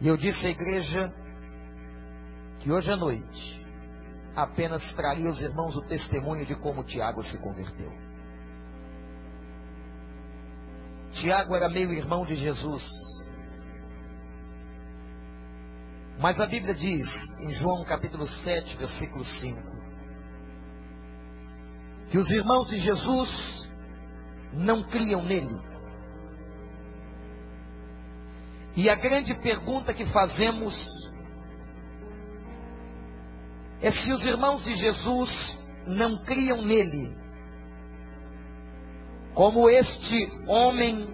E eu disse à igreja que hoje à noite apenas traria aos irmãos o testemunho de como Tiago se converteu. Tiago era meio irmão de Jesus. Mas a Bíblia diz, em João capítulo 7, versículo 5, que os irmãos de Jesus não criam nele. E a grande pergunta que fazemos é se os irmãos de Jesus não criam nele, como este homem,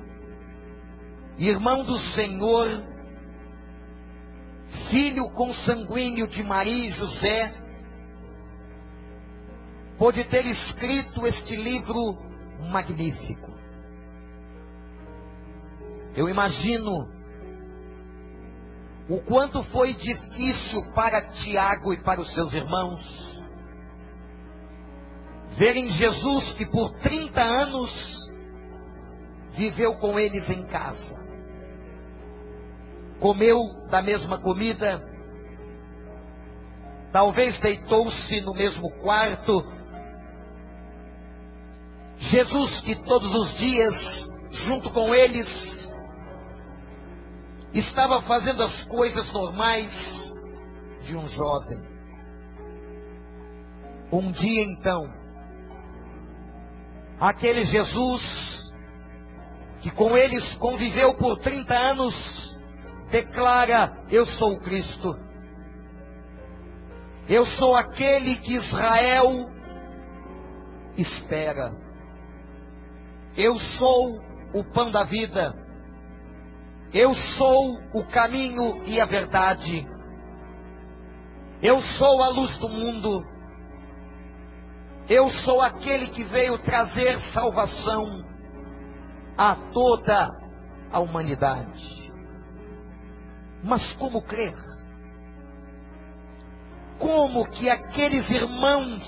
irmão do Senhor, filho consanguíneo de Maria e José, pôde ter escrito este livro magnífico. Eu imagino o quanto foi difícil para Tiago e para os seus irmãos verem Jesus que por 30 anos viveu com eles em casa, comeu da mesma comida, talvez deitou-se no mesmo quarto. Jesus que todos os dias, junto com eles, estava fazendo as coisas normais de um jovem. Um dia então, aquele Jesus, que com eles conviveu por 30 anos, declara: Eu sou o Cristo. Eu sou aquele que Israel espera. Eu sou o pão da vida. Eu sou o caminho e a verdade. Eu sou a luz do mundo. Eu sou aquele que veio trazer salvação a toda a humanidade. Mas como crer? Como que aqueles irmãos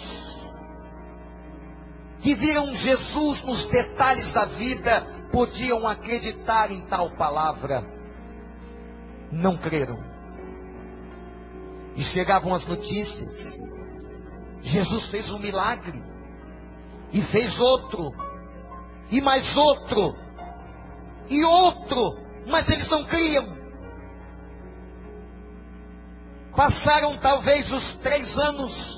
que viram Jesus nos detalhes da vida podiam acreditar em tal palavra, não creram. E chegavam as notícias: Jesus fez um milagre, e fez outro, e mais outro, e outro, mas eles não criam. Passaram talvez os três anos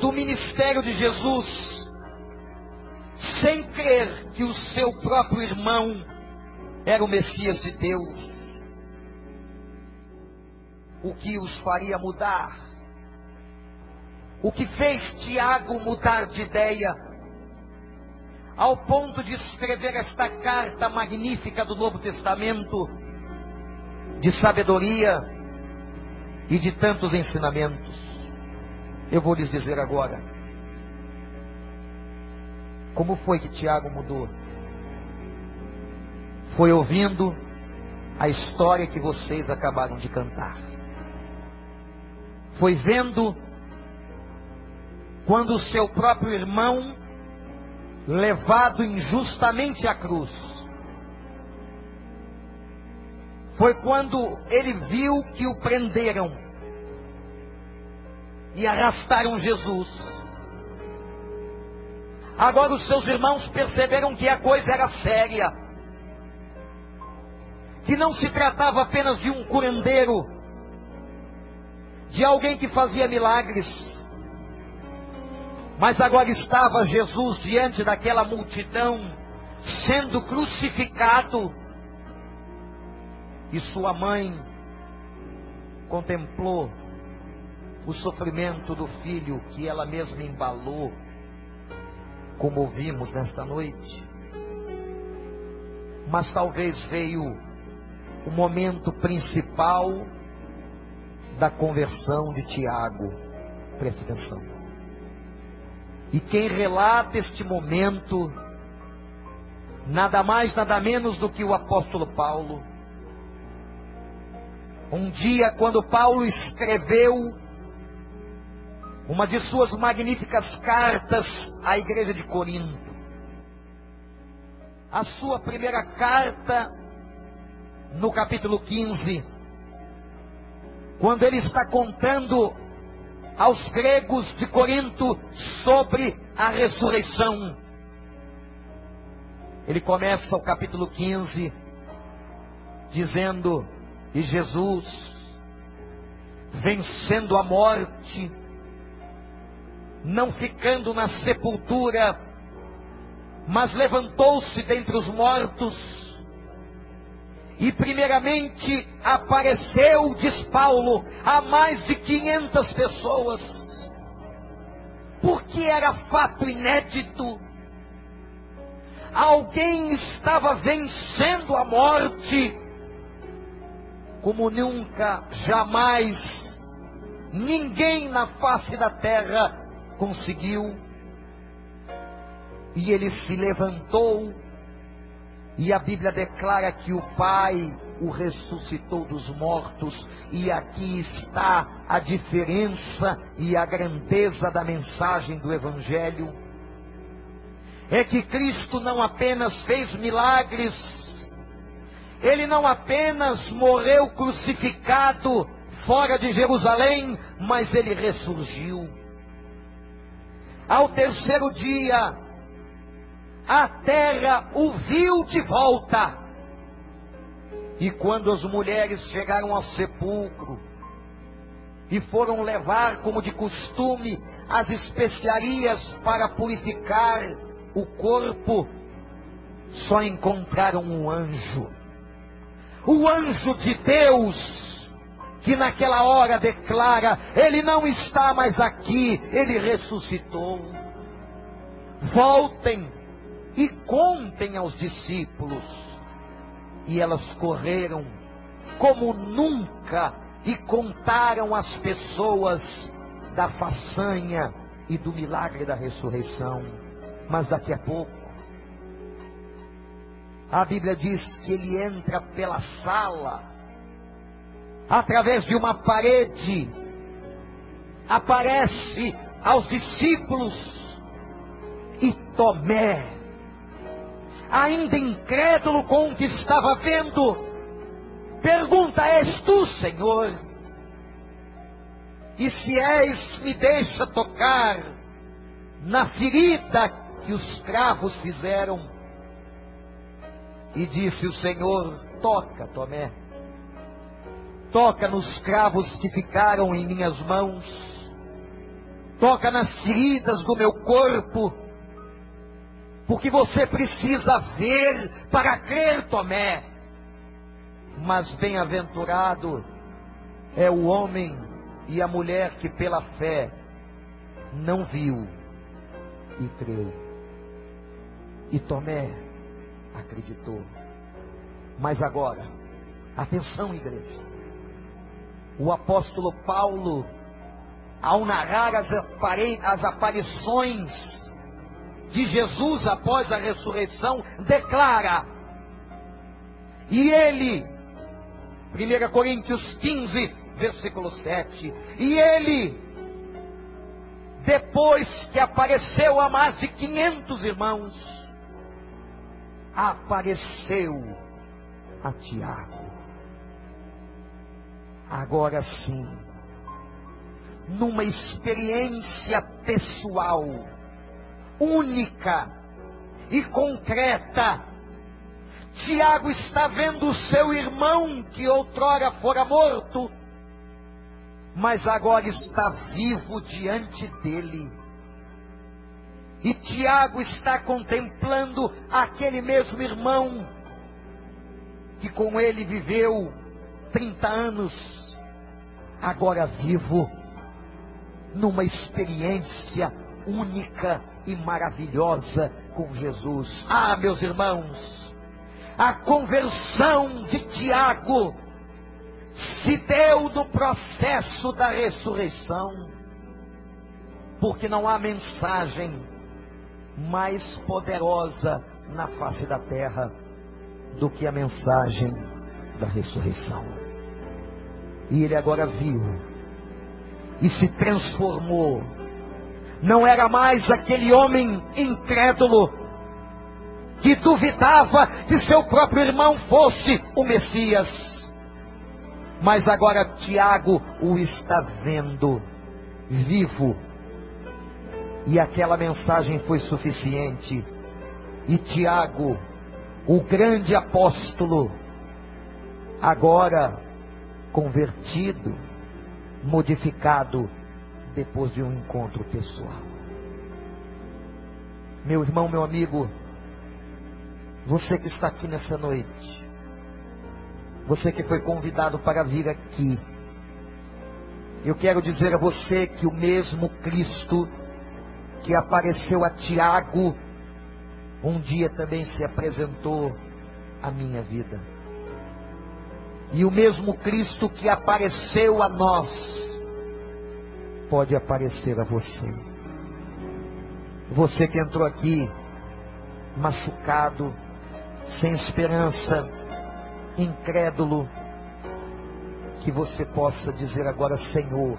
do ministério de Jesus, sem crer que o seu próprio irmão era o Messias de Deus. O que os faria mudar? O que fez Tiago mudar de ideia? Ao ponto de escrever esta carta magnífica do Novo Testamento, de sabedoria e de tantos ensinamentos. Eu vou lhes dizer agora. Como foi que Tiago mudou? Foi ouvindo a história que vocês acabaram de cantar. Foi vendo quando o seu próprio irmão, levado injustamente à cruz, foi quando ele viu que o prenderam e arrastaram Jesus Agora os seus irmãos perceberam que a coisa era séria. Que não se tratava apenas de um curandeiro, de alguém que fazia milagres. Mas agora estava Jesus diante daquela multidão, sendo crucificado. E sua mãe contemplou o sofrimento do filho que ela mesma embalou como ouvimos nesta noite. Mas talvez veio o momento principal da conversão de Tiago. Preste atenção. E quem relata este momento, nada mais, nada menos do que o apóstolo Paulo. Um dia, quando Paulo escreveu uma de suas magníficas cartas à igreja de Corinto. A sua primeira carta, no capítulo 15, quando ele está contando aos gregos de Corinto sobre a ressurreição. Ele começa o capítulo 15 dizendo: E Jesus, vencendo a morte, não ficando na sepultura, mas levantou-se dentre os mortos, e primeiramente apareceu, diz Paulo, a mais de 500 pessoas, porque era fato inédito. Alguém estava vencendo a morte, como nunca, jamais, ninguém na face da terra conseguiu. E ele se levantou, e a Bíblia declara que o Pai o ressuscitou dos mortos, e aqui está a diferença e a grandeza da mensagem do Evangelho. É que Cristo não apenas fez milagres, ele não apenas morreu crucificado fora de Jerusalém, mas ele ressurgiu. Ao terceiro dia, a terra o viu de volta. E quando as mulheres chegaram ao sepulcro e foram levar, como de costume, as especiarias para purificar o corpo, só encontraram um anjo. O anjo de Deus que naquela hora declara: Ele não está mais aqui, ele ressuscitou. Voltem e contem aos discípulos. E elas correram como nunca e contaram às pessoas da façanha e do milagre da ressurreição. Mas daqui a pouco, a Bíblia diz que ele entra pela sala através de uma parede, aparece aos discípulos e Tomé, ainda incrédulo com o que estava vendo, pergunta: És tu, Senhor? E se és, me deixa tocar na ferida que os cravos fizeram. E disse o Senhor: Toca, Tomé toca nos cravos que ficaram em minhas mãos, toca nas feridas do meu corpo, porque você precisa ver para crer, Tomé. Mas bem-aventurado é o homem e a mulher que pela fé não viu e creu. E Tomé acreditou. Mas agora, atenção, igreja o apóstolo Paulo, ao narrar as, as aparições de Jesus após a ressurreição, declara, e ele, 1 Coríntios 15, versículo 7, e ele, depois que apareceu a mais de 500 irmãos, apareceu a Tiago agora sim, numa experiência pessoal, única e concreta, Tiago está vendo o seu irmão que outrora fora morto, mas agora está vivo diante dele. E Tiago está contemplando aquele mesmo irmão que com ele viveu 30 anos agora vivo, numa experiência única e maravilhosa com Jesus. Ah, meus irmãos, a conversão de Tiago se deu no processo da ressurreição, porque não há mensagem mais poderosa na face da terra do que a mensagem da ressurreição. E ele agora viu e se transformou. Não era mais aquele homem incrédulo que duvidava que seu próprio irmão fosse o Messias. Mas agora Tiago o está vendo vivo. E aquela mensagem foi suficiente. E Tiago, o grande apóstolo, agora convertido, modificado depois de um encontro pessoal. Meu irmão, meu amigo, você que está aqui nessa noite, você que foi convidado para vir aqui, eu quero dizer a você que o mesmo Cristo que apareceu a Tiago, um dia também se apresentou à minha vida. E o mesmo Cristo que apareceu a nós, pode aparecer a você. Você que entrou aqui machucado, sem esperança, incrédulo, que você possa dizer agora: Senhor,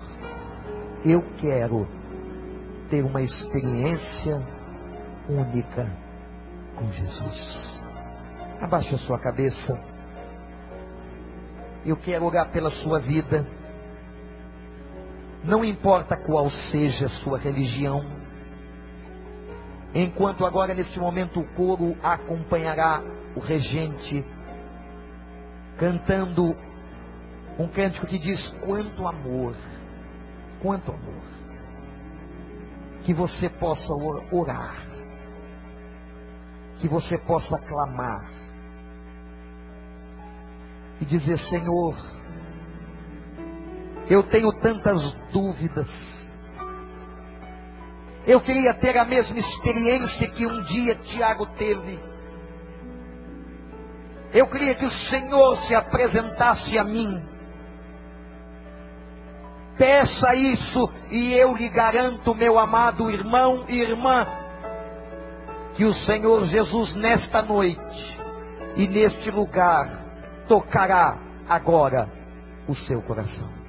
eu quero ter uma experiência única com Jesus. Abaixe a sua cabeça. Eu quero orar pela sua vida. Não importa qual seja a sua religião. Enquanto agora, neste momento, o coro acompanhará o regente cantando um cântico que diz: Quanto amor, quanto amor. Que você possa orar, que você possa clamar e dizer: Senhor, eu tenho tantas dúvidas. Eu queria ter a mesma experiência que um dia Tiago teve. Eu queria que o Senhor se apresentasse a mim Peça isso e eu lhe garanto, meu amado irmão e irmã, que o Senhor Jesus nesta noite e neste lugar tocará agora o seu coração.